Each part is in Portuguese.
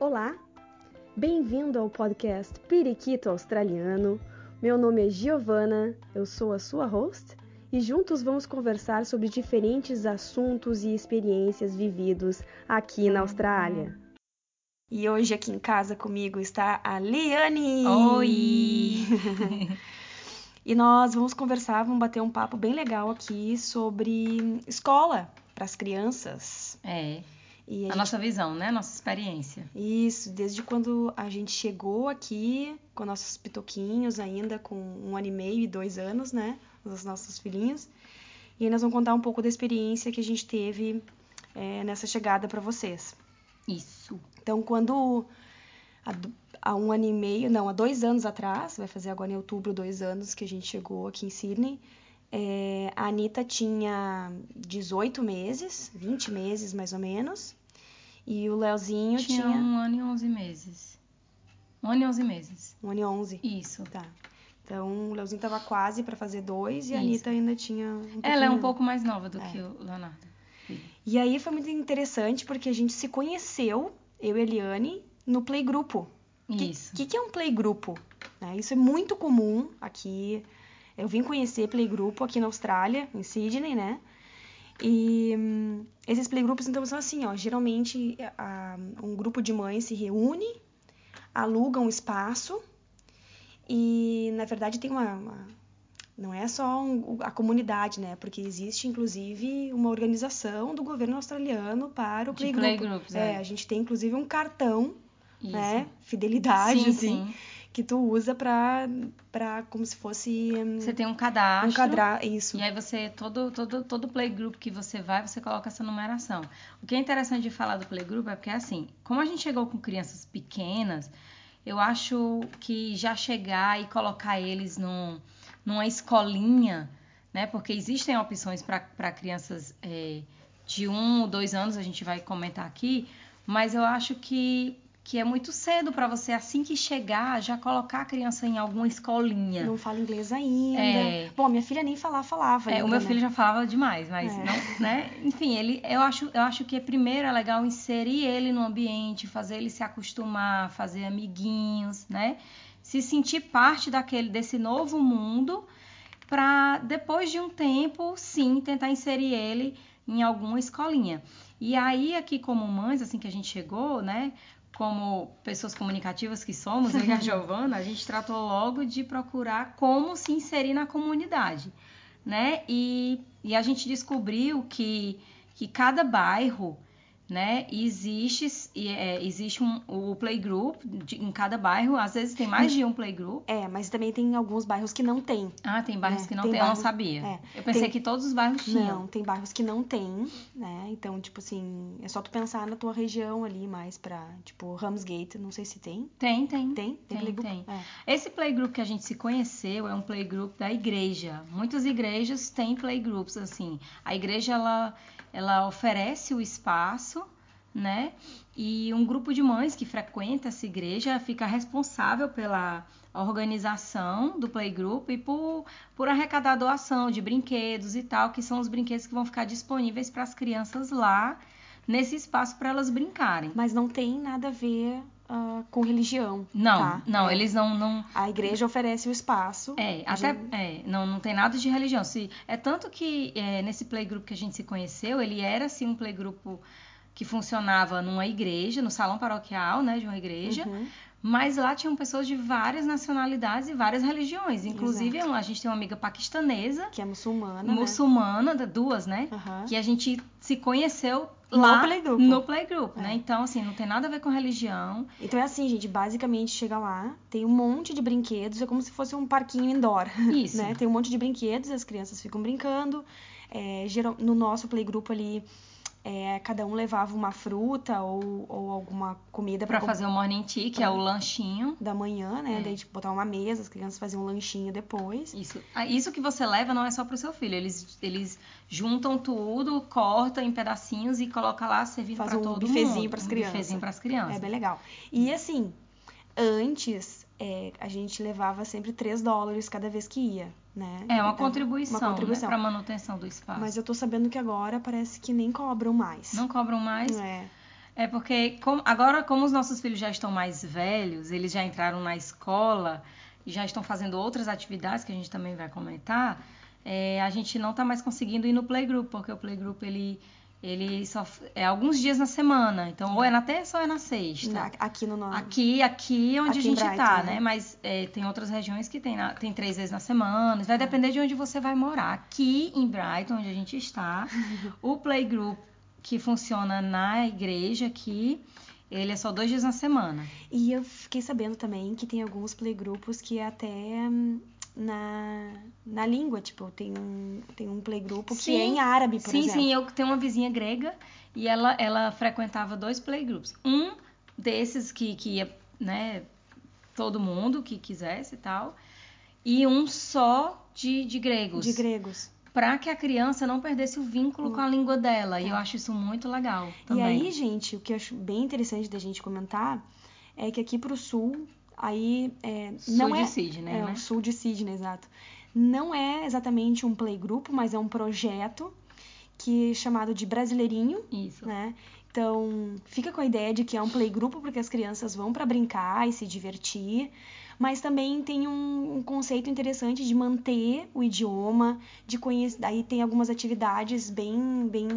Olá, bem-vindo ao podcast Periquito Australiano. Meu nome é Giovana, eu sou a sua host e juntos vamos conversar sobre diferentes assuntos e experiências vividos aqui na Austrália. E hoje aqui em casa comigo está a Liane. Oi! e nós vamos conversar, vamos bater um papo bem legal aqui sobre escola para as crianças. É. E A gente- nossa visão, né? Nossa experiência. Isso, desde quando a gente chegou aqui com nossos pitoquinhos ainda, com um ano e meio e dois anos, né? Os nossos filhinhos. E aí nós vamos contar um pouco da experiência que a gente teve é, nessa chegada para vocês. Isso. Então, quando há, do- há um ano e meio, não, há dois anos atrás, vai fazer agora em outubro dois anos que a gente chegou aqui em Sydney, é, a Anitta tinha 18 meses, 20 meses mais ou menos, e o Leozinho Tinha, tinha, um ano e onze meses. Um ano e onze meses. um ano e 11. Isso. Tá. Então, o Leozinho tava quase para fazer dois e a. Anitta ainda tinha um Ela é um pouco mais nova do É. que o Leonardo. E aí foi muito interessante porque a gente se conheceu, eu e a Eliane, no playgrupo. O que, Isso. que, que é um playgrupo? Né? Isso é muito comum aqui. Eu vim conhecer playgrupo aqui na Austrália, em Sydney, né? E hum, esses playgrupos, então, são assim, ó. Geralmente, a- um grupo de mães se reúne, aluga um espaço e, na verdade, tem uma... uma- não é só um- a comunidade, né? Porque existe, inclusive, uma organização do governo australiano para o playgroup. playgroups, é, é. a gente tem, inclusive, um cartão Isso. né? Fidelidade, Sim, assim, sim. Que tu usa pra, pra como se fosse hum, Você tem um cadastro. um cadra... Isso. E aí você, todo, todo, todo playgroup que você vai, você coloca essa numeração. O que é interessante de falar do playgroup é porque, assim, como a gente chegou com crianças pequenas, eu acho que já chegar e colocar eles num, numa escolinha, né? Porque existem opções para crianças é, de um ou dois anos, a gente vai comentar aqui, mas eu acho que, que é muito cedo para você, assim que chegar, já colocar a criança em alguma escolinha. Não fala inglês ainda. É. Bom, minha filha nem falar falava. É, ainda, o meu né? filho já falava demais, mas É. não, né? Enfim, ele, eu acho, eu acho que primeiro é legal inserir ele no ambiente, fazer ele se acostumar, fazer amiguinhos, né? Se sentir parte daquele desse novo mundo, para depois de um tempo, sim, tentar inserir ele em alguma escolinha. E aí aqui como mães, assim que a gente chegou, né? Como pessoas comunicativas que somos, eu e a Giovana, a gente tratou logo de procurar como se inserir na comunidade né? E, e a gente descobriu que, que cada bairro, né, existe, e, é, existe um, o playgroup de- em cada bairro, às vezes tem mais de um playgroup. É, mas também tem alguns bairros que não tem. Ah, tem bairros É, que não tem tem, eu não bairro- sabia. é. Eu pensei Tem- que todos os bairros tinham. Não, tem bairros que não tem, né? Então, tipo assim, é só tu pensar na tua região ali mais pra, tipo, Ramsgate, não sei se tem. Tem, tem. Tem? Tem, playgroup? tem. É. Esse playgroup que a gente se conheceu é um playgroup da igreja. Muitas igrejas têm playgroups assim. A igreja ela, ela oferece o espaço, né? E um grupo de mães que frequenta essa igreja fica responsável pela organização do playgroup e por, por arrecadar doação de brinquedos e tal, que são os brinquedos que vão ficar disponíveis para as crianças lá nesse espaço para elas brincarem. Mas não tem nada a ver ah, com religião. Não, tá? não, É. eles não, não, A igreja oferece o espaço. É, A até é, não, não tem nada de religião. Se, é tanto que é, nesse playgroup que a gente se conheceu, ele era assim um playgroup que funcionava numa igreja, no salão paroquial, né, de uma igreja, Uhum. Mas lá tinham pessoas de várias nacionalidades e várias religiões. Inclusive, a gente tem uma amiga paquistanesa, Que é muçulmana, muçulmana, da- duas, né? né? Aham. Que a gente se conheceu No lá playgroup. no playgroup, É. né? Então, assim, não tem nada a ver com religião. Então é assim, gente, basicamente chega lá, tem um monte de brinquedos, é como se fosse um parquinho indoor, Isso. né? Tem um monte de brinquedos, as crianças ficam brincando. É, geral, no nosso playgroup ali, é, cada um levava uma fruta ou, ou alguma comida para fazer o morning tea, que é o lanchinho. da manhã, né? É. Daí, tipo, botar uma mesa, as crianças faziam um lanchinho depois. Isso. Ah, Isso que você leva não é só pro seu filho. Eles, eles juntam tudo, cortam em pedacinhos e colocam lá servindo Faz para um todo bifezinho mundo. pras um crianças. bifezinho pras crianças. É bem legal. E assim, antes é, a gente levava sempre 3 dólares cada vez que ia, né? É uma contribuição, Uma contribuição. Né, para manutenção do espaço. Mas eu tô sabendo que agora parece que nem cobram mais. Não cobram mais. É. É porque como, agora, como os nossos filhos já estão mais velhos, eles já entraram na escola e já estão fazendo outras atividades que a gente também vai comentar, é, a gente não está mais conseguindo ir no playgroup, porque o playgroup ele ele só é alguns dias na semana, então ou é na terça ou é na sexta. Na, aqui no nosso. Aqui, aqui onde aqui a gente Brighton, tá, né? né? Mas é, tem outras regiões que tem, na, tem três vezes na semana. Vai depender de onde você vai morar. Aqui em Brighton, onde a gente está, o playgroup que funciona na igreja aqui, ele é só dois dias na semana. E eu fiquei sabendo também que tem alguns playgrupos que até hum, na, na língua, tipo, tem um, tem um playgrupo que é em árabe, por sim, exemplo. Sim, sim, eu tenho uma vizinha grega e ela, ela frequentava dois playgroups. Um desses que, que ia, né, todo mundo que quisesse e tal, e um só de, de gregos. De gregos. Para que a criança não perdesse o vínculo hum. com a língua dela. E eu acho isso muito legal também. E aí, gente, o que eu acho bem interessante da gente comentar é que aqui pro sul Aí é, sul não de é, Sydney, é né? o sul de Sydney, exato. Não é exatamente um playgroup, mas é um projeto que é chamado de Brasileirinho, Isso. né? Então, fica com a ideia de que é um playgroup porque as crianças vão para brincar e se divertir, mas também tem um, um, conceito interessante de manter o idioma, de conhecer, daí tem algumas atividades bem bem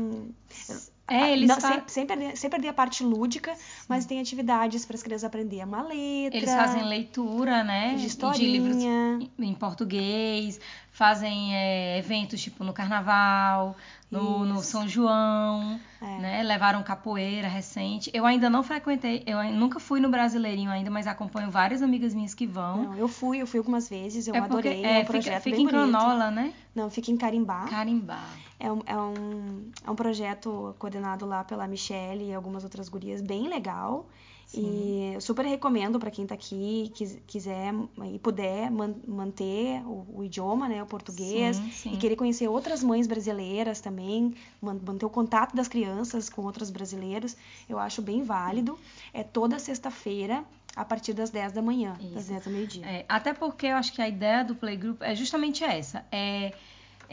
é, eles não, sem, sem, perder, sem perder a parte lúdica, mas tem atividades para as crianças aprenderem uma letra. Eles fazem leitura, né? De historinha. De livros em português, fazem é, eventos tipo no carnaval, no, no São João, é. né? Levaram capoeira recente. Eu ainda não frequentei, eu nunca fui no Brasileirinho ainda, mas acompanho várias amigas minhas que vão. Não, eu fui, eu fui algumas vezes, eu é adorei. Porque, é, é um projeto fica, fica em Cronola, né? Não, fica em Carimbá. Carimbá. É um, é, um, é um projeto coordenado lá pela Michelle e algumas outras gurias, bem legal. Sim. E super recomendo para quem está aqui, quiser e puder man manter o, o, idioma, né, o português, sim, sim. e querer conhecer outras mães brasileiras também, manter o contato das crianças com outros brasileiros, eu acho bem válido. É toda sexta-feira, a partir das 10 da manhã, Isso. das 10 da meio-dia. É, até porque eu acho que a ideia do Playgroup é justamente essa, é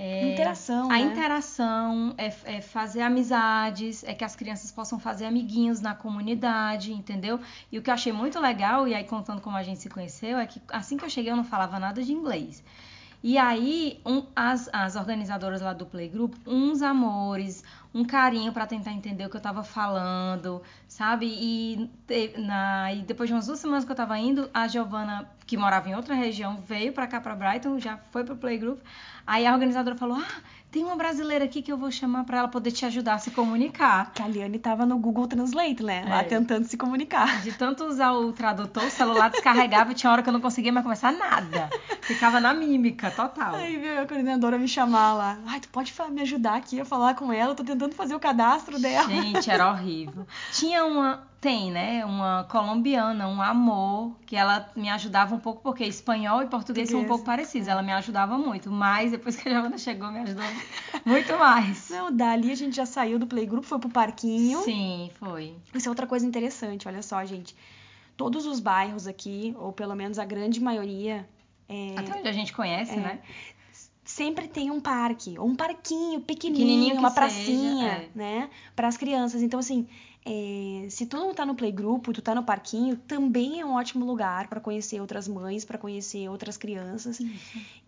é, interação, a né? interação, é, é, fazer amizades, é que as crianças possam fazer amiguinhos na comunidade, entendeu? E o que eu achei muito legal, e aí contando como a gente se conheceu, é que assim que eu cheguei eu não falava nada de inglês. E aí, um, as, as organizadoras lá do Playgroup, uns amores, um carinho para tentar entender o que eu tava falando, sabe? E, na, e depois de umas duas semanas que eu tava indo, a Giovana, que morava em outra região, veio para cá, para Brighton, já foi pro Playgroup. Aí a organizadora falou: Ah, tem uma brasileira aqui que eu vou chamar para ela poder te ajudar a se comunicar. Que a Liane tava no Google Translate, né? Lá é. tentando se comunicar. De tanto usar o tradutor, o celular descarregava tinha hora que eu não conseguia mais começar nada. Ficava na mímica, total. Aí veio a coordenadora me chamar lá. Ai, tu pode me ajudar aqui a falar com ela? Eu tô tentando fazer o cadastro dela. Gente, era horrível. Tinha uma tem, né, uma colombiana, um amor, que ela me ajudava um pouco, porque espanhol e português são um pouco parecidos. Ela me ajudava muito, mas depois que a Giovana chegou, me ajudou muito mais. Não, dali a gente já saiu do playgroup, foi pro parquinho. Sim, foi. Isso é outra coisa interessante, olha só, gente. Todos os bairros aqui, ou pelo menos a grande maioria. É, Até onde a gente conhece, é, né? sempre tem um parque, ou um parquinho pequenininho, pequenininho uma pracinha, seja, é. né, para as crianças. Então assim, é, se tu não tá no playgroup, tu tá no parquinho, também é um ótimo lugar para conhecer outras mães, para conhecer outras crianças.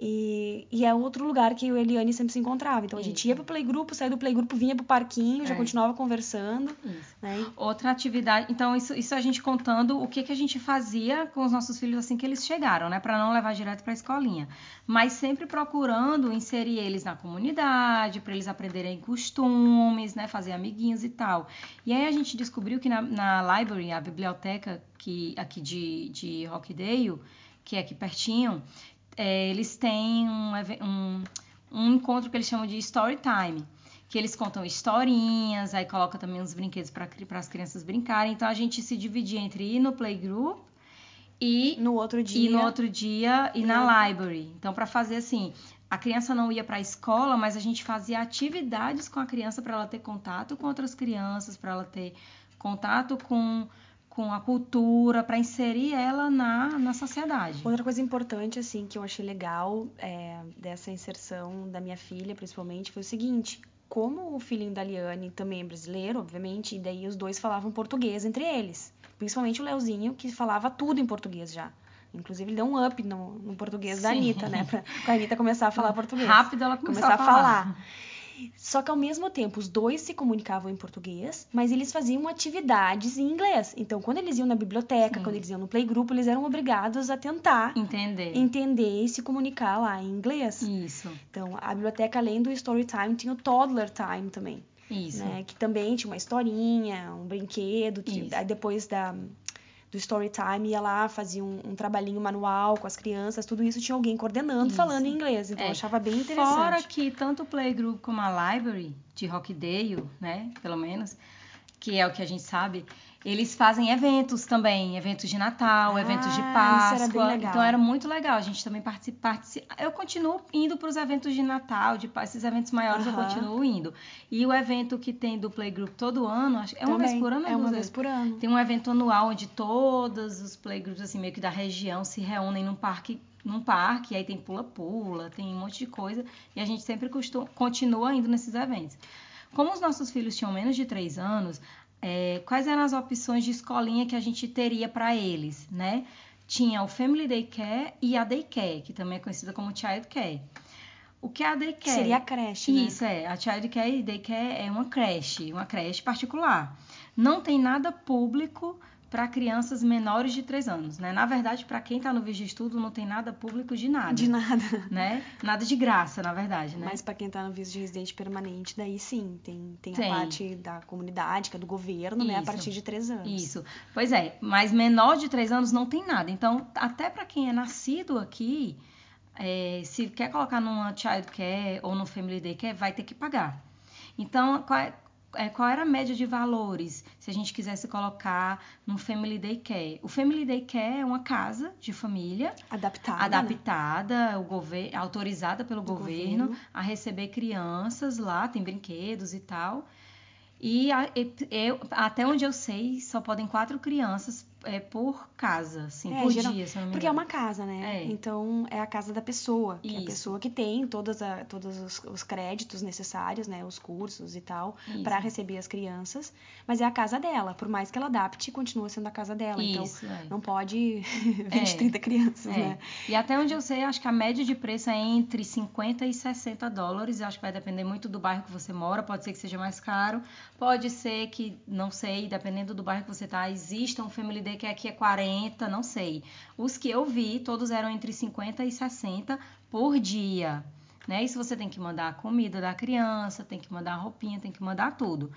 E, e, é outro lugar que a Eliane sempre se encontrava. Então a gente ia pro playgroup, saía do playgroup, vinha pro parquinho, já é. continuava conversando. Né? Outra atividade. Então, isso, isso a gente contando o que, que a gente fazia com os nossos filhos assim que eles chegaram, né? Para não levar direto pra escolinha. Mas sempre procurando inserir eles na comunidade, para eles aprenderem costumes, né? Fazer amiguinhos e tal. E aí a gente gente descobriu que na, na library, a biblioteca que, aqui de, de Rockdale, que é aqui pertinho, é, eles têm um, um, um encontro que eles chamam de story time que eles contam historinhas, aí coloca também uns brinquedos para as crianças brincarem. Então a gente se dividia entre ir no playgroup e no outro dia e no outro dia e, na library. Então para fazer assim, a criança não ia para a escola, mas a gente fazia atividades com a criança para ela ter contato com outras crianças, para ela ter contato com, com a cultura, para inserir ela na, na sociedade. Outra coisa importante, assim, que eu achei legal é, dessa inserção da minha filha, principalmente, foi o seguinte: como o filhinho da Liane também é brasileiro, obviamente, e daí os dois falavam português entre eles. Principalmente o Leozinho, que falava tudo em português já. Inclusive, ele deu um up no, no português Sim. da Anitta, né? Pra, pra Anitta começar a falar português. Rápido ela começou começar a falar. Só que ao mesmo tempo, os dois se comunicavam em português, mas eles faziam atividades em inglês. Então, quando eles iam na biblioteca, Sim. quando eles iam no playgroup, eles eram obrigados a tentar Entender. entender e se comunicar lá em inglês. Isso, Então, a biblioteca, além do story time, tinha o toddler time também, isso. né? Que também tinha uma historinha, um brinquedo, que Isso. aí depois da do story time ia lá, fazia um, um trabalhinho manual com as crianças, tudo isso tinha alguém coordenando, Isso. falando em inglês. Então, É. eu achava bem interessante. Fora que tanto o Playgroup como a Library de Rockdale, né, pelo menos, que é o que a gente sabe, eles fazem eventos também, eventos de Natal, Ah, eventos de era Páscoa. legal. Então era muito legal. A gente também participa. partici- Eu continuo indo para os eventos de Natal, de Páscoa, esses eventos maiores eu Aham. continuo indo. E o evento que tem do Playgroup todo ano, acho é uma vez Também, por ano, É uma vez por ano. tem um evento anual onde todos os playgroups, assim, meio que da região se reúnem num parque, num parque, aí tem pula-pula, tem um monte de coisa, e a gente sempre costuma, continua indo nesses eventos. Como os nossos filhos tinham menos de 3 anos, é, quais eram as opções de escolinha que a gente teria para eles, né? Tinha o Family Daycare e a Daycare, que também é conhecida como Child Care. O que é a Daycare? Seria a creche, né? Isso, é. A Child Care e Daycare é uma creche, uma creche particular. Não tem nada público para crianças menores de 3 anos, né? Na verdade, para quem está no Vigio Estudo, não tem nada público de nada. De nada. Né? Nada de graça, na verdade, né? Mas pra quem tá no visto de residente permanente, daí sim, tem, tem, Tem. a parte da comunidade, que é do governo, né? A Isso. partir de três anos. Isso. Pois é, mas menor de 3 anos não tem nada. Então, até para quem é nascido aqui, é, se quer colocar numa child care ou no family day care, vai ter que pagar. Então, qual, é- qual era a média de valores se a gente quisesse colocar num family day care? O family day care é uma casa de família Adaptada. né? adaptada, o governo, autorizada pelo governo, governo. a receber crianças lá, tem brinquedos e tal. E a- e- eu, até onde eu sei, só podem quatro crianças é, por casa, assim, É, por geral- dia, se não me Porque é uma casa, né? É. Então é a casa da pessoa. Que é a pessoa que tem todas a- todos os, os créditos necessários, né? Os cursos e tal, pra receber as crianças. Mas é a casa dela. Por mais que ela adapte, continua sendo a casa dela. Isso, então é. não pode 20, É. 30 crianças, É. né? E até onde eu sei, acho que a média de preço é entre 50 e 60 dólares. Acho que vai depender muito do bairro que você mora. Pode ser que seja mais caro. Pode ser que, não sei, dependendo do bairro que você tá, exista um Family Day que aqui é 40, não sei. Os que eu vi, todos eram entre 50 e 60 por dia. Né? Isso você tem que mandar a comida da criança, tem que mandar a roupinha, tem que mandar tudo.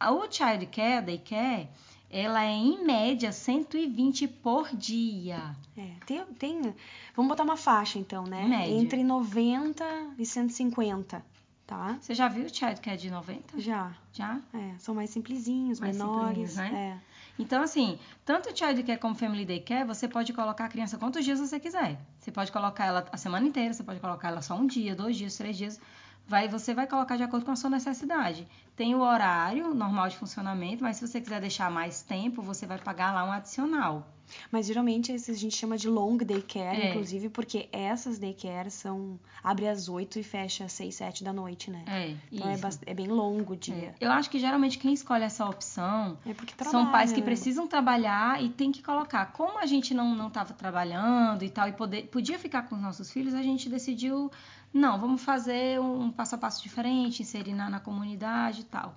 O Child Care, Daycare, ela é em média 120 por dia. É, tem, tem. Vamos botar uma faixa, então, né? Média. Entre 90 e 150, tá? Você já viu o Childcare de 90? Já. Já? É, são mais simplesinhos, Mais menores. né? É. Então, assim, tanto o Childcare como Family Day Care, você pode colocar a criança quantos dias você quiser. Você pode colocar ela a semana inteira, você pode colocar ela só um dia, dois dias, três dias. Vai, você vai colocar de acordo com a sua necessidade. Tem o horário normal de funcionamento, mas se você quiser deixar mais tempo, você vai pagar lá um adicional. Mas geralmente esses a gente chama de long daycare, É. inclusive, porque essas daycare são. abre às 8 e fecha às 6, 7 da noite, né? É, Então é, bast- é bem longo o É. dia. Eu acho que geralmente quem escolhe essa opção É, porque São trabalha, pais que né? precisam trabalhar e tem que colocar. Como a gente não não estava trabalhando e tal e poder, podia ficar com os nossos filhos, a gente decidiu não, vamos fazer um passo a passo diferente, inserir na, na comunidade e tal.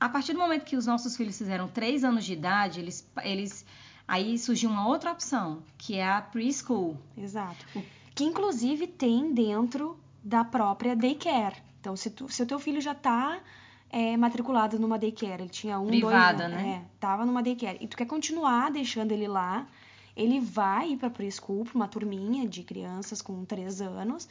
A partir do momento que os nossos filhos fizeram três anos de idade, eles, eles aí surgiu uma outra opção que é a preschool. Exato. O- Que inclusive tem dentro da própria daycare. Então, se, tu, se o teu filho já tá é, matriculado numa daycare, ele tinha um, Privada, dois anos, né? É, tava numa daycare, e tu quer continuar deixando ele lá, ele vai ir pra preschool, pra uma turminha de crianças com três anos,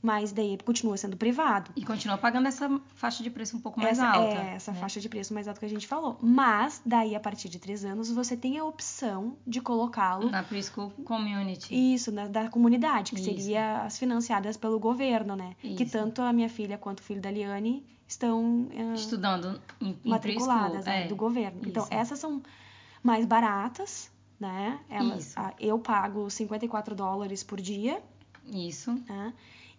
mas daí continua sendo privado. E continua pagando essa faixa de preço um pouco mais essa, alta. É, essa né? faixa de preço mais alta que a gente falou. Mas, daí, a partir de três anos, você tem a opção de colocá-lo Na preschool community. isso, na, da comunidade, que Isso. seria as financiadas pelo governo, né? Que Isso. tanto a minha filha quanto o filho da Liane estão eh, Estudando em, em matriculadas né, é. do governo. Então, isso. essas são mais baratas, né? Elas, Isso. a- eu pago 54 dólares por dia, Isso. né?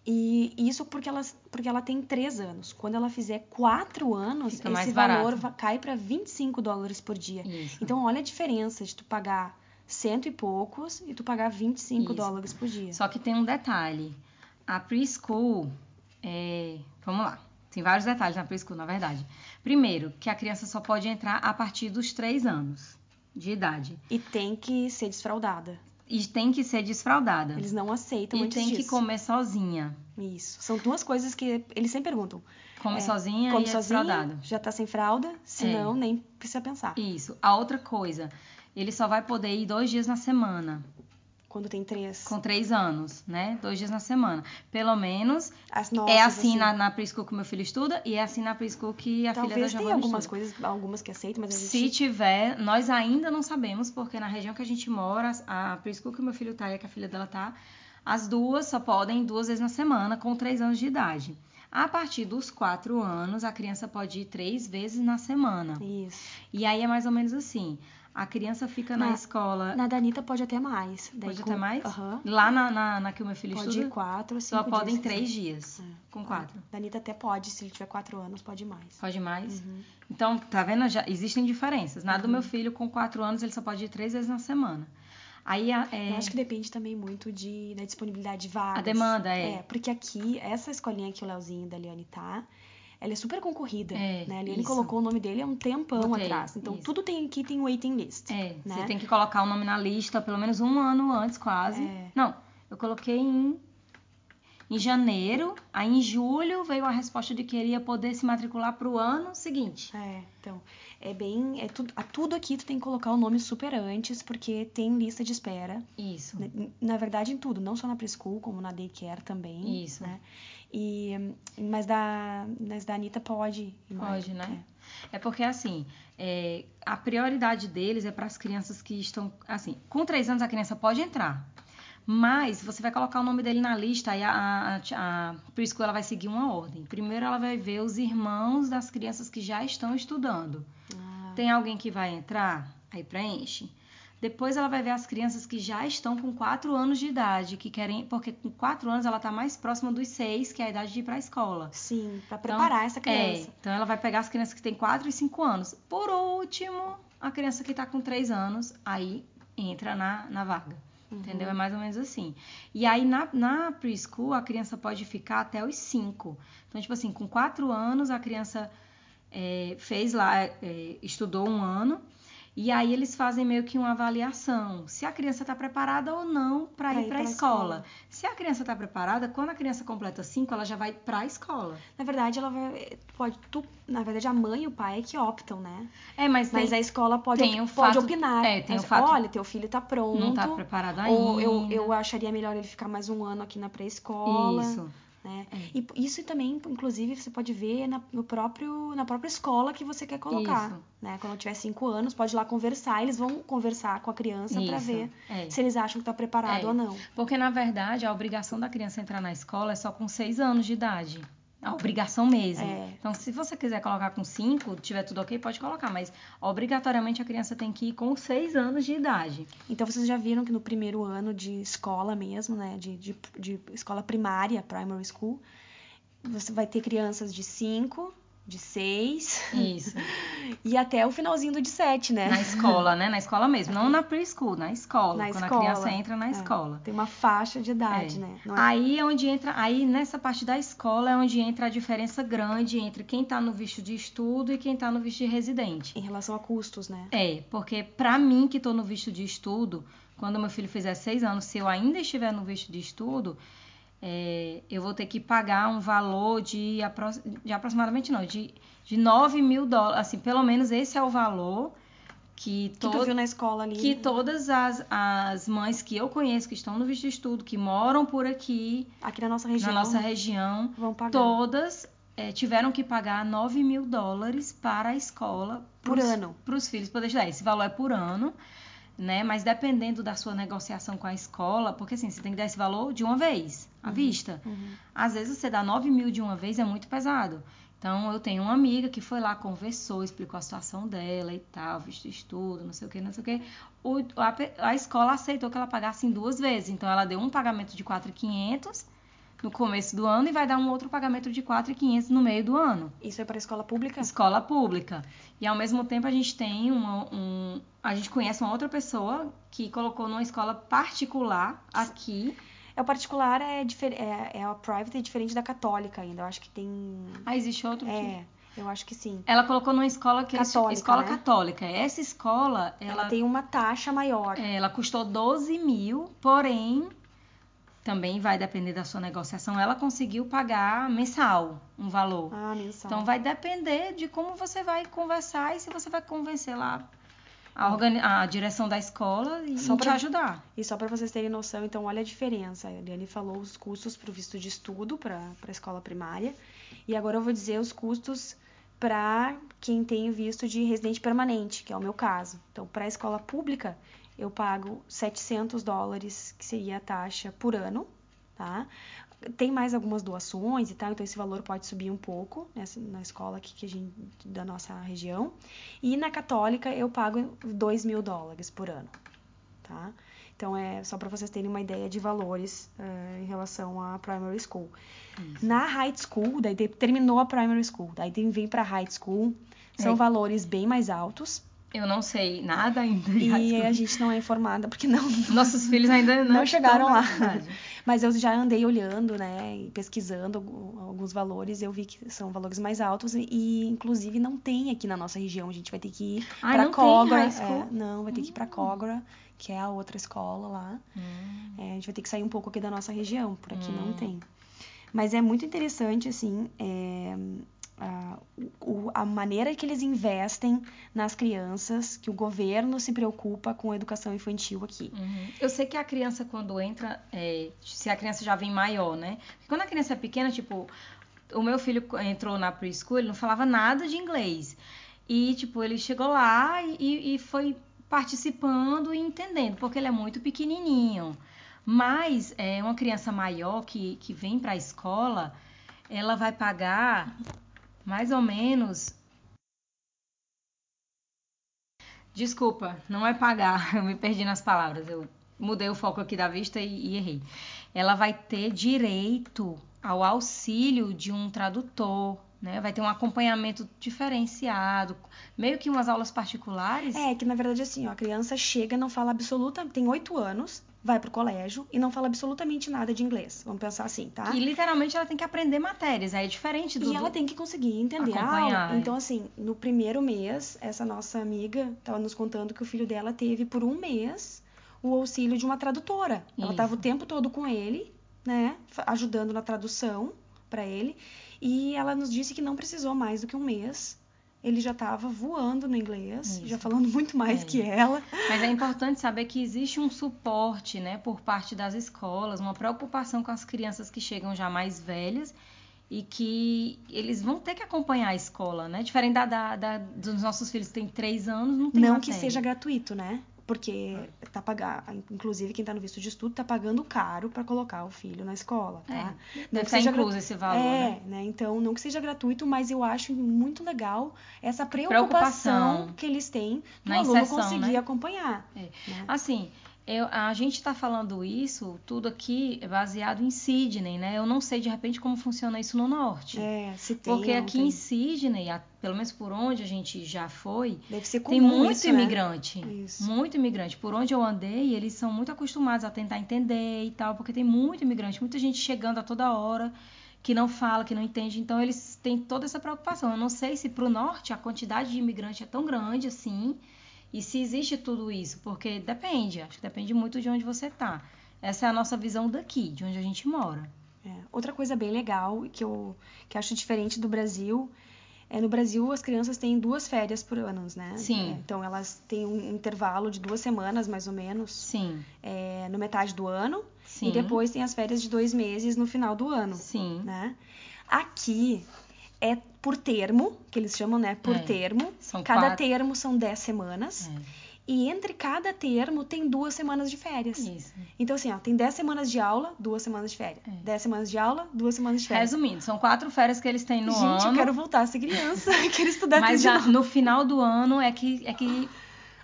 E isso porque ela, porque ela tem 3 anos. Quando ela fizer 4 anos, Fica esse valor cai para 25 dólares por dia. Isso. Então, olha a diferença de tu pagar cento e poucos e tu pagar 25 Isso. dólares por dia. Só que tem um detalhe. A preschool, é... vamos lá. Tem vários detalhes na preschool, na verdade. Primeiro, que a criança só pode entrar a partir dos 3 anos de idade. E tem que ser desfraudada. E tem que ser desfraldada. Eles não aceitam E antes tem que disso. comer sozinha. Isso. São duas coisas que eles sempre perguntam. Come É, sozinha Come e é sozinha, desfraldada. já tá sem fralda, se É. nem precisa pensar. Isso. A outra coisa, ele só vai poder ir dois dias na semana, Quando tem três. com três anos, né? Dois dias na semana. Pelo menos As nossas, é assim, na, na preschool que meu filho estuda e é assim na preschool que a filha da Talvez tenha Giovanna algumas estuda. coisas, algumas que aceitam, mas a gente... Se tiver, nós ainda não sabemos, porque na região que a gente mora, a preschool que meu filho tá e a que a filha dela tá, as duas só podem duas vezes na semana, com três anos de idade. A partir dos quatro anos, a criança pode ir três vezes na semana. Isso. E aí é mais ou menos assim. A criança fica na, Na- escola. Na Danita pode até mais. Daí pode com- até mais? Aham. Lá na, na, na que o meu filho Pode estuda, ir quatro cinco só podem dias, se três quiser. dias. É. Com quatro. Danita até pode, se ele tiver quatro anos, pode mais. Pode mais? Uhum. Então, tá vendo? Já existem diferenças. Na do meu filho, com quatro anos, ele só pode ir três vezes na semana. Aí a- é, Eu acho que depende também muito de, da disponibilidade de vagas. A demanda, é. É, porque aqui, essa escolinha que o Leozinho da Liane tá, ela é super concorrida. É, né? A Liane isso. colocou o nome dele há um tempão Botei, atrás. Então, isso. tudo tem aqui tem waiting list. É, né? você tem que colocar o nome na lista pelo menos um ano antes, quase. É. Não, eu coloquei em, em janeiro, aí em julho veio a resposta de que ele ia poder se matricular pro ano seguinte. É, então, é bem. É tudo, a tudo aqui tu tem que colocar o nome super antes, porque tem lista de espera. Isso. Na- Na verdade, em tudo, não só na preschool, como na daycare também. Isso. Né? E, mas da, mas da Anitta pode. mais, Pode, né? É porque, assim, é, a prioridade deles é para as crianças que estão. Assim, com três anos a criança pode entrar. Mas você vai colocar o nome dele na lista, aí a, a, a, a preschool ela vai seguir uma ordem. Primeiro ela vai ver os irmãos das crianças que já estão estudando. Ah, Tem alguém que vai entrar? Aí preenche. Depois ela vai ver as crianças que já estão com 4 anos de idade, que querem. Porque com 4 anos ela está mais próxima dos 6, que é a idade de ir para a escola. sim, pra Então, preparar essa É, criança. então ela vai pegar as crianças que têm 4 e 5 anos. Por último, a criança que está com 3 anos, aí entra na, na vaga. Entendeu? Uhum. É mais ou menos assim. E aí na, na preschool a criança pode ficar até os 5. Então, tipo assim, com 4 anos a criança é, fez lá, é, estudou um ano. E aí eles fazem meio que uma avaliação, se a criança está preparada ou não para ir ir para a escola. escola. Se a criança está preparada, quando a criança completa 5, ela já vai para a escola. Na verdade, ela vai. Pode, tu, na verdade, a mãe e o pai é que optam, né? É, mas, Mas tem- a escola pode, tem op- o pode fato- opinar. é, tem o Mas, fato- Olha, teu filho tá pronto. não está preparado ainda. Ou eu, eu acharia melhor ele ficar mais um ano aqui na pré-escola. Isso. Né? É. E isso também, inclusive, você pode ver na, no próprio, na própria escola que você quer colocar. Isso. Né? Quando tiver cinco anos, pode ir lá conversar. Eles vão conversar com a criança para ver é. se eles acham que tá preparado É. ou não. Porque, na verdade, a obrigação da criança entrar na escola é só com 6 anos de idade. A obrigação mesmo. É. Então, se você quiser colocar com 5, tiver tudo ok, pode colocar. Mas, obrigatoriamente, a criança tem que ir com 6 anos de idade. Então vocês já viram que no primeiro ano de escola mesmo, né? De, de, de escola primária, primary school, você vai ter crianças de 5, de 6 Isso. e até o finalzinho do de 7, né? Na escola, né? Na escola mesmo. Não na preschool, na escola. Na quando escola. a criança entra na É. escola. Tem uma faixa de idade, É. né? É- Aí é onde entra, aí nessa parte da escola é onde entra a diferença grande entre quem tá no visto de estudo e quem tá no visto de residente. Em relação a custos, né? É, porque pra mim que tô no visto de estudo, quando meu filho fizer seis anos, se eu ainda estiver no visto de estudo, é, eu vou ter que pagar um valor de, apro de aproximadamente não, de, de 9 mil dólares. Assim, pelo menos esse é o valor que, Que na escola ali. que todas as, as mães que eu conheço que estão no visto de estudo, que moram por aqui, Aqui na nossa região. na nossa região, Vão pagar. todas é, tiveram que pagar 9 mil dólares para a escola. Por pros- ano. Para os filhos poder estudar. Esse valor é por ano, né? Mas dependendo da sua negociação com a escola, porque assim, você tem que dar esse valor de uma vez, à vista. Uhum. Às vezes você dá 9 mil de uma vez é muito pesado. Então, eu tenho uma amiga que foi lá, conversou, explicou a situação dela e tal, visto estudo, não sei o que, não sei o que. O, a, a escola aceitou que ela pagasse em duas vezes. Então, ela deu um pagamento de 4.500 no começo do ano e vai dar um outro pagamento de 4.500 no meio do ano. Isso é para escola pública? Escola pública. E ao mesmo tempo a gente tem uma, um. A gente conhece uma outra pessoa que colocou numa escola particular aqui. É o particular é, é, é a private é diferente da católica ainda. Eu acho que tem. Ah, existe outro É. Eu acho que sim. Ela colocou numa escola que católica, escola né? católica. Essa escola, Ela, ela, tem uma taxa maior. é, ela custou 12 mil, porém também vai depender da sua negociação. Ela conseguiu pagar mensal um valor. Ah, mensal. Então vai depender de como você vai conversar e se você vai convencer lá a, organi- a direção da escola e, Só e te pra- ajudar. E só para vocês terem noção, então olha a diferença. A Eliane falou os custos para o visto de estudo para a escola primária. E agora eu vou dizer os custos para quem tem o visto de residente permanente, que é o meu caso. Então, para a escola pública, eu pago 700 dólares, que seria a taxa por ano, tá? Tem mais algumas doações e tal, então esse valor pode subir um pouco nessa, na escola aqui que a gente, da nossa região. E na católica eu pago 2 mil dólares por ano, tá? Então é só para vocês terem uma ideia de valores eh, em relação à primary school. Na high school, daí terminou a primary school, daí tem- vem para high school, são É. valores bem mais altos Eu não sei nada ainda. e a gente não é informada porque não Nossos filhos ainda não, não chegaram lá. Mas eu já andei olhando, né, e pesquisando algu- alguns valores, eu vi que são valores mais altos e, inclusive não tem aqui na nossa região. A gente vai ter que ir para não Cogra. é, não, vai ter que ir para Cogra, que é a outra escola lá. Hum. É, a gente vai ter que sair um pouco aqui da nossa região, por aqui não Hum. tem. Mas é muito interessante, assim, é, a, o- a maneira que eles investem nas crianças, que o governo se preocupa com a educação infantil aqui. Uhum. Eu sei que a criança, quando entra, é, se a criança já vem maior, né? Quando a criança é pequena, tipo, o meu filho entrou na preschool, ele não falava nada de inglês. E, tipo, ele chegou lá e, e foi participando e entendendo, porque ele é muito pequenininho. Mas é, uma criança maior que, que vem para a escola, ela vai pagar mais ou menos. Desculpa, não é pagar, eu me perdi nas palavras, eu mudei o foco aqui da vista e, e errei. Ela vai ter direito ao auxílio de um tradutor, né? Vai ter um acompanhamento diferenciado, meio que umas aulas particulares. É, que na verdade assim, ó, a criança chega, não fala absoluta, tem oito anos, vai pro colégio e não fala absolutamente nada de inglês. Vamos pensar assim, tá? E literalmente ela tem que aprender matérias, é diferente do. E ela tem que conseguir entender a Acompanhar, aula. é. Então, assim, no primeiro mês, essa nossa amiga estava nos contando que o filho dela teve por um mês o auxílio de uma tradutora. Ela Isso. estava o tempo todo com ele, né, ajudando na tradução para ele. E ela nos disse que não precisou mais do que um mês. Ele já estava voando no inglês, Isso. já falando muito mais É. que ela. Mas é importante saber que existe um suporte, né, por parte das escolas, uma preocupação com as crianças que chegam já mais velhas e que eles vão ter que acompanhar a escola, né? Diferente da, da- da- dos nossos filhos que têm três anos, não tem Não matéria. que seja gratuito, né? Porque tá pagar, inclusive quem tá no visto de estudo tá pagando caro para colocar o filho na escola, tá? É, Não Deve que estar seja incluso esse valor, é, né? né? Então, não que seja gratuito, mas eu acho muito legal essa Preocupação. preocupação que eles têm do aluno inserção, conseguir né? acompanhar. É. né? Assim, eu- a gente está falando isso, tudo aqui é baseado em Sydney, né? Eu não sei de repente como funciona isso no norte. É, se tem Porque aqui tem. em Sydney, pelo menos por onde a gente já foi, tem muito isso, né? imigrante. Isso. Muito imigrante. Por onde eu andei, eles são muito acostumados a tentar entender e tal, porque tem muito imigrante, muita gente chegando a toda hora que não fala, que não entende. Então eles têm toda essa preocupação. Eu não sei se para o norte a quantidade de imigrante é tão grande assim e se existe tudo isso, porque depende. Acho que depende muito de onde você tá. Essa é a nossa visão daqui, de onde a gente mora. É. Outra coisa bem legal que eu que acho diferente do Brasil é no Brasil as crianças têm duas férias por ano, né? Sim. É, então elas têm um intervalo de duas semanas mais ou menos Sim, é, no metade do ano sim. e depois tem as férias de dois meses no final do ano, Sim. né? Aqui é por termo, que eles chamam, né? Por É. termo. São Cada quatro. termo são 10 semanas. É, E entre cada termo tem duas semanas de férias. isso. Então, assim, ó, tem 10 semanas de aula, duas semanas de férias. É. 10 semanas de aula, duas semanas de férias. Resumindo, são quatro férias que eles têm no Gente, ano. eu quero voltar a ser criança, quero estudar Mas tudo já no final do ano é que, é que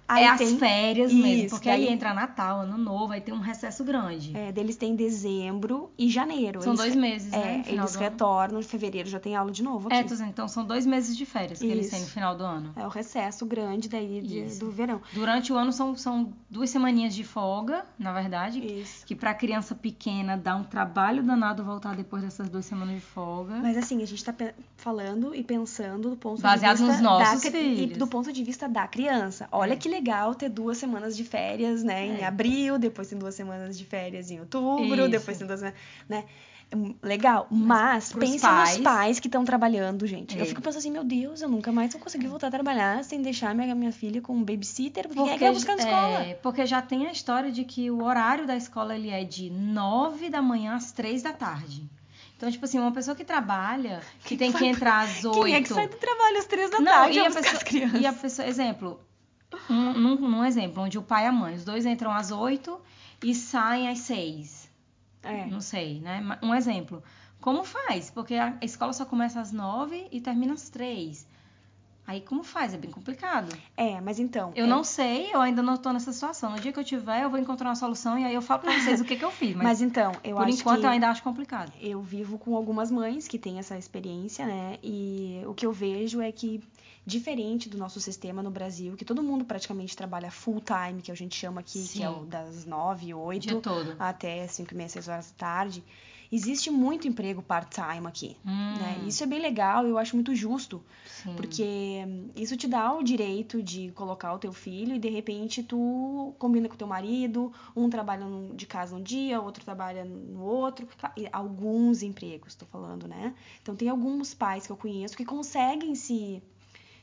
Aí é tem- as férias Isso, mesmo, porque aí daí- entra Natal, Ano Novo, aí tem um recesso grande. É, deles tem dezembro e janeiro. São Eles- dois meses, é, né? no final eles retornam, em fevereiro já tem aula de novo aqui. É, dizendo, então são dois meses de férias que eles Isso. têm no final do ano. É o recesso grande daí de- do verão. Durante o ano são, são duas semaninhas de folga, na verdade, Isso. que pra criança pequena dá um trabalho danado voltar depois dessas duas semanas de folga. Mas assim, a gente tá falando e pensando do ponto Baseado de vista nos nossos da, filhos. E do ponto de vista da criança. Olha É. que legal ter duas semanas de férias, né? Em É. abril, depois tem duas semanas de férias em outubro, Isso. depois tem duas semanas, né? É Legal, mas pros pensa pais- nos pais que estão trabalhando, gente. É. Eu fico pensando assim, meu Deus, eu nunca mais vou conseguir voltar a trabalhar sem deixar minha, minha filha com um babysitter, porque quem é que vai buscar na escola? é, porque já tem a história de que o horário da escola ele é de 9 da manhã às 3 da tarde. Então, tipo assim, uma pessoa que trabalha, que tem que entrar às 8. Quem é que sai do trabalho às três da Não, tarde e a, pessoa, e a pessoa, exemplo, um, num, num exemplo, onde o pai e a mãe, os dois entram às 8 e saem às 6. É. Não sei, né? Um exemplo. Como faz? Porque a a escola só começa às 9 e termina às 3. Aí como faz? É bem complicado. É, mas então. Eu é- não sei, eu ainda não tô nessa situação. No dia que eu tiver, eu vou encontrar uma solução e aí eu falo pra vocês o que, que eu fiz. Mas, Mas então, eu por acho enquanto que eu ainda acho complicado. eu vivo com algumas mães que têm essa experiência, né? E o que eu vejo é que, diferente do nosso sistema no Brasil, que todo mundo praticamente trabalha full time, que a gente chama aqui, que é Sim. o das 9, O 8 dia todo. até 5 e meia, 6 horas da tarde, existe muito emprego part-time aqui. Hum, Né? Isso é bem legal, eu acho muito justo, sim. porque isso te dá o direito de colocar o teu filho e de repente tu combina com o teu marido, um trabalha de casa um dia, outro trabalha no outro. E Alguns empregos, tô falando, né? Então tem alguns pais que eu conheço que conseguem se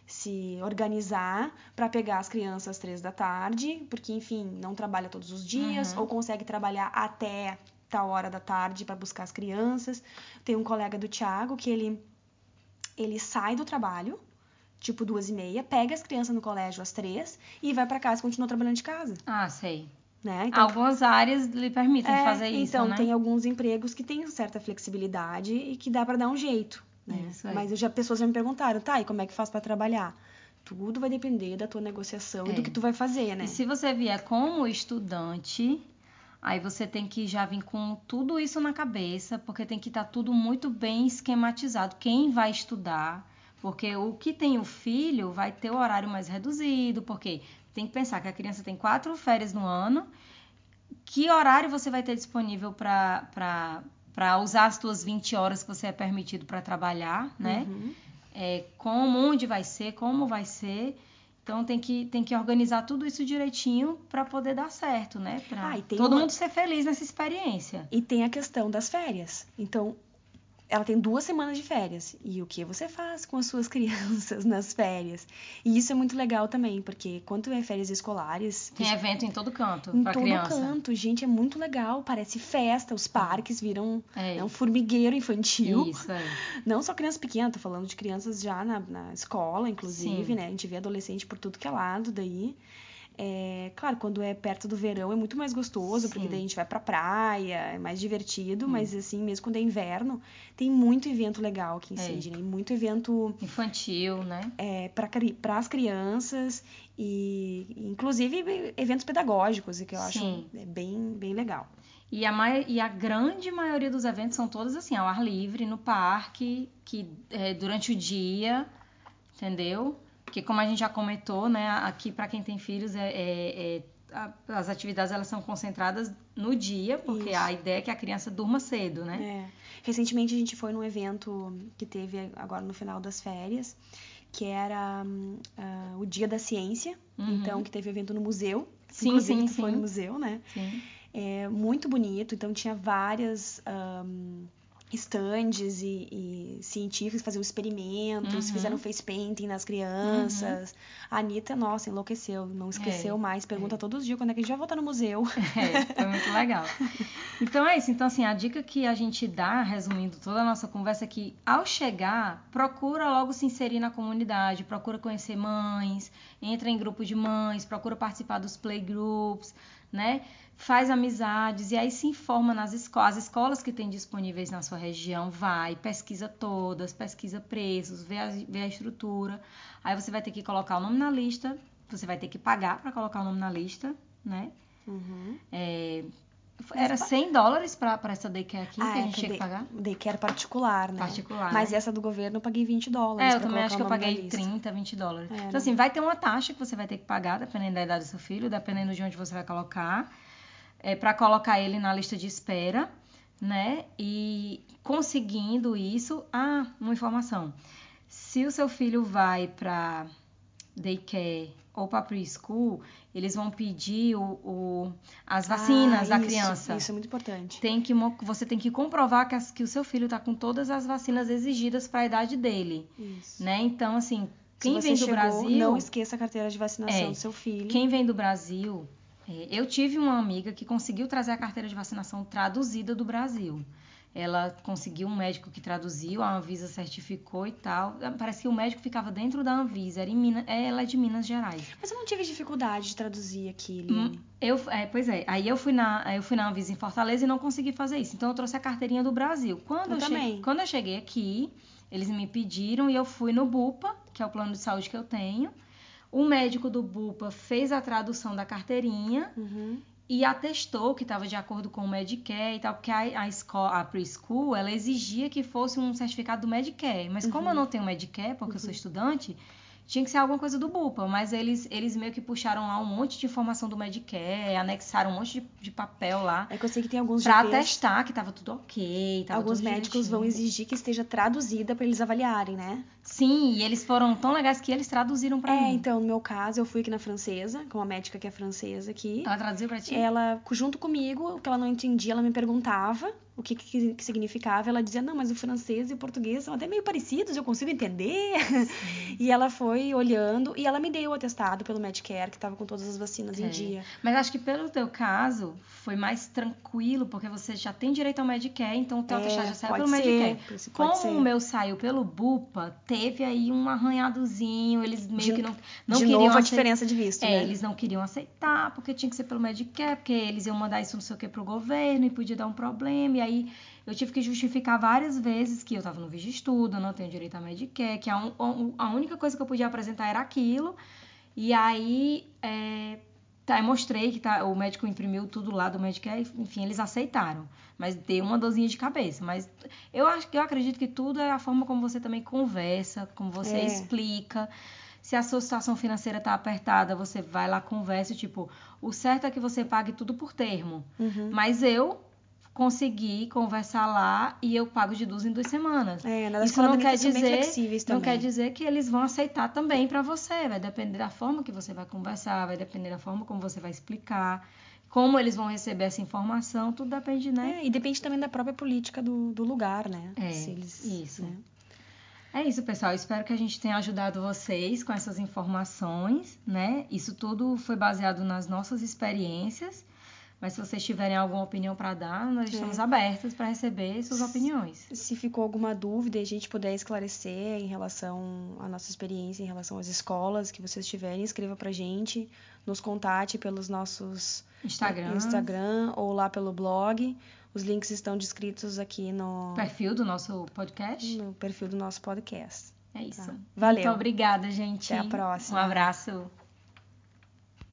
se organizar para pegar as crianças às três da tarde, porque enfim, não trabalha todos os dias, Uhum. ou consegue trabalhar até tal hora da tarde para buscar as crianças. Tem um colega do Thiago que ele ele sai do trabalho, tipo duas e meia, pega as crianças no colégio às três e vai para casa e continua trabalhando de casa, Ah, sei. né? Então, Algumas áreas lhe permitem é, fazer isso, então né? tem alguns empregos que têm certa flexibilidade e que dá para dar um jeito, né? Aí. Mas eu já pessoas já me perguntaram, tá, e como é que faz para trabalhar? Tudo vai depender da tua negociação e É. do que tu vai fazer, né? E se você vier como estudante, aí você tem que já vir com tudo isso na cabeça, porque tem que estar tudo muito bem esquematizado. Quem vai estudar, porque o que tem o filho vai ter o horário mais reduzido, porque tem que pensar que a criança tem quatro férias no ano. Que horário você vai ter disponível para usar as suas 20 horas que você é permitido para trabalhar, né? Uhum. é, como, onde vai ser, como vai ser. Então tem que, tem que organizar tudo isso direitinho para poder dar certo, né? Pra Ah, todo uma- mundo ser feliz nessa experiência. E tem a questão das férias. Então, ela tem duas semanas de férias. E o que você faz com as suas crianças nas férias? E isso é muito legal também, porque quando é férias escolares, Tem evento em todo canto em todo criança. canto, gente, é muito legal. Parece festa, os parques viram É, é um formigueiro infantil. isso é. Não só criança pequena, tô falando de crianças já na, na escola, inclusive, Sim. né? A gente vê adolescente por tudo que é lado daí. É, claro, quando é perto do verão é muito mais gostoso, porque Sim. daí a gente vai pra praia, é mais divertido, Hum. mas assim, mesmo quando é inverno, tem muito evento legal aqui em É. Sydney, muito evento Infantil, né? é, para as crianças e inclusive eventos pedagógicos, que eu acho Sim. é bem, bem legal. E a, mai- e a grande maioria dos eventos são todos assim, ao ar livre, no parque, que é, durante o dia, entendeu? Porque como a gente já comentou, né, aqui para quem tem filhos, é, é- é- as atividades elas são concentradas no dia, porque Isso. a ideia é que a criança durma cedo, né? É. Recentemente a gente foi num evento que teve agora no final das férias, que era ah, o Dia da Ciência, Uhum. então que teve evento no museu. Sim, Inclusive, sim, tu foi sim. no museu, né? Sim. É muito bonito, então tinha várias ahm, estandes e, e científicos faziam experimentos, Uhum. fizeram face painting nas crianças. A Anitta, nossa, enlouqueceu, não esqueceu É, mais, pergunta é. todos os dias quando é que a gente vai voltar no museu. É, foi muito legal. Então é isso. Então, assim, a dica que a gente dá, resumindo toda a nossa conversa, é que ao chegar, procura logo se inserir na comunidade, procura conhecer mães, entra em grupo de mães, procura participar dos playgroups, né? Faz amizades e aí se informa nas escolas, as escolas que tem disponíveis na sua região, vai, pesquisa todas, pesquisa preços, vê a, vê a estrutura. Aí você vai ter que colocar o nome na lista você vai ter que pagar para colocar o nome na lista, né? Uhum. É, era 100 dólares para essa daycare aqui Ah, que a é, gente tinha que pagar. Daycare particular, né? Particular, Mas né? essa do governo eu paguei 20 dólares. É, eu pra também acho que eu paguei lista. 30, 20 dólares. É, então, né? assim, vai ter uma taxa que você vai ter que pagar, dependendo da idade do seu filho, dependendo de onde você vai colocar, é, para colocar ele na lista de espera, né? E conseguindo isso, ah, uma informação. Se o seu filho vai para daycare ou para preschool, eles vão pedir o, o- as vacinas Ah, da isso, criança. Isso é muito importante. Tem que, você tem que comprovar que, as- que o seu filho está com todas as vacinas exigidas para a idade dele Isso. né? Então, assim, quem vem do chegou, Brasil, Não esqueça a carteira de vacinação É. do seu filho. quem vem do Brasil, é, eu tive uma amiga que conseguiu trazer a carteira de vacinação traduzida do Brasil. Ela conseguiu um médico que traduziu, a Anvisa certificou e tal. Parece que o médico ficava dentro da Anvisa, era em Minas, ela é de Minas Gerais. Mas eu não tive dificuldade de traduzir aqui, Hum. Eu, é, pois é, aí eu fui, na, eu fui na Anvisa em Fortaleza e não consegui fazer isso. Então eu trouxe a carteirinha do Brasil. Quando Eu eu, che- também. quando eu cheguei aqui, eles me pediram e eu fui no BUPA, que é o plano de saúde que eu tenho. O médico do BUPA fez a tradução da carteirinha Uhum. E atestou que estava de acordo com o Medicare e tal, porque a, a, escola, a preschool, ela exigia que fosse um certificado do Medicare. Mas como eu não tenho Medicare, porque eu sou estudante, tinha que ser alguma coisa do BUPA. Mas eles, eles meio que puxaram lá um monte de informação do Medicare, anexaram um monte de, de papel lá É que eu sei que tem alguns pra GPs, atestar que tava tudo ok. Tava alguns tudo médicos vão exigir que esteja traduzida pra eles avaliarem, né? Sim, e eles foram tão legais que eles traduziram pra é, mim. então, no meu caso, eu fui aqui na francesa, com uma médica que é francesa aqui. Ela traduziu pra ti? Ela, junto comigo, o que ela não entendia, ela me perguntava o que, que, que significava. Ela dizia, não, mas o francês e o português são até meio parecidos, eu consigo entender. e ela foi olhando e ela me deu o atestado pelo Medicare, que tava com todas as vacinas em É. dia. Mas acho que pelo teu caso foi mais tranquilo, porque você já tem direito ao Medicare, então o teu É, atestado já saiu pelo ser, Medicare. Como ser. o meu saiu pelo BUPA, teve aí um arranhadozinho, eles meio De- que não, não de queriam novo, a aceitar. diferença de visto, É, né? eles não queriam aceitar, porque tinha que ser pelo Medicare, porque eles iam mandar isso não sei o que pro governo e podia dar um problema. E aí eu tive que justificar várias vezes que eu tava no vídeo de estudo, não tenho direito a Medicare, que a, un- a única coisa que eu podia apresentar era aquilo. E aí, é, tá, eu mostrei que tá, o médico imprimiu tudo lá do Medicare, enfim, eles aceitaram. Mas deu uma dorzinha de cabeça. Mas eu acho que eu acredito que tudo é a forma como você também conversa, como você É. explica. Se a sua situação financeira tá apertada, você vai lá, conversa, tipo, o certo é que você pague tudo por termo. Uhum. Mas eu consegui conversar lá e eu pago de duas em duas semanas. É, nas Isso não quer dizer, não quer dizer que eles vão aceitar também para você. Vai depender da forma que você vai conversar, vai depender da forma como você vai explicar, como eles vão receber essa informação, tudo depende, né? É, e depende também da própria política do, do lugar, né? É, Se eles, isso. né? É isso, pessoal. Espero que a gente tenha ajudado vocês com essas informações, né? Isso tudo foi baseado nas nossas experiências. Mas se vocês tiverem alguma opinião para dar, nós estamos abertos para receber suas opiniões. Se ficou alguma dúvida e a gente puder esclarecer em relação à nossa experiência, em relação às escolas que vocês tiverem, escreva pra gente, nos contate pelos nossos Instagram, Instagram ou lá pelo blog. Os links estão descritos aqui no, perfil do nosso podcast. no perfil do nosso podcast. É isso. Tá. Valeu. Muito obrigada, gente. Até a próxima. Um abraço.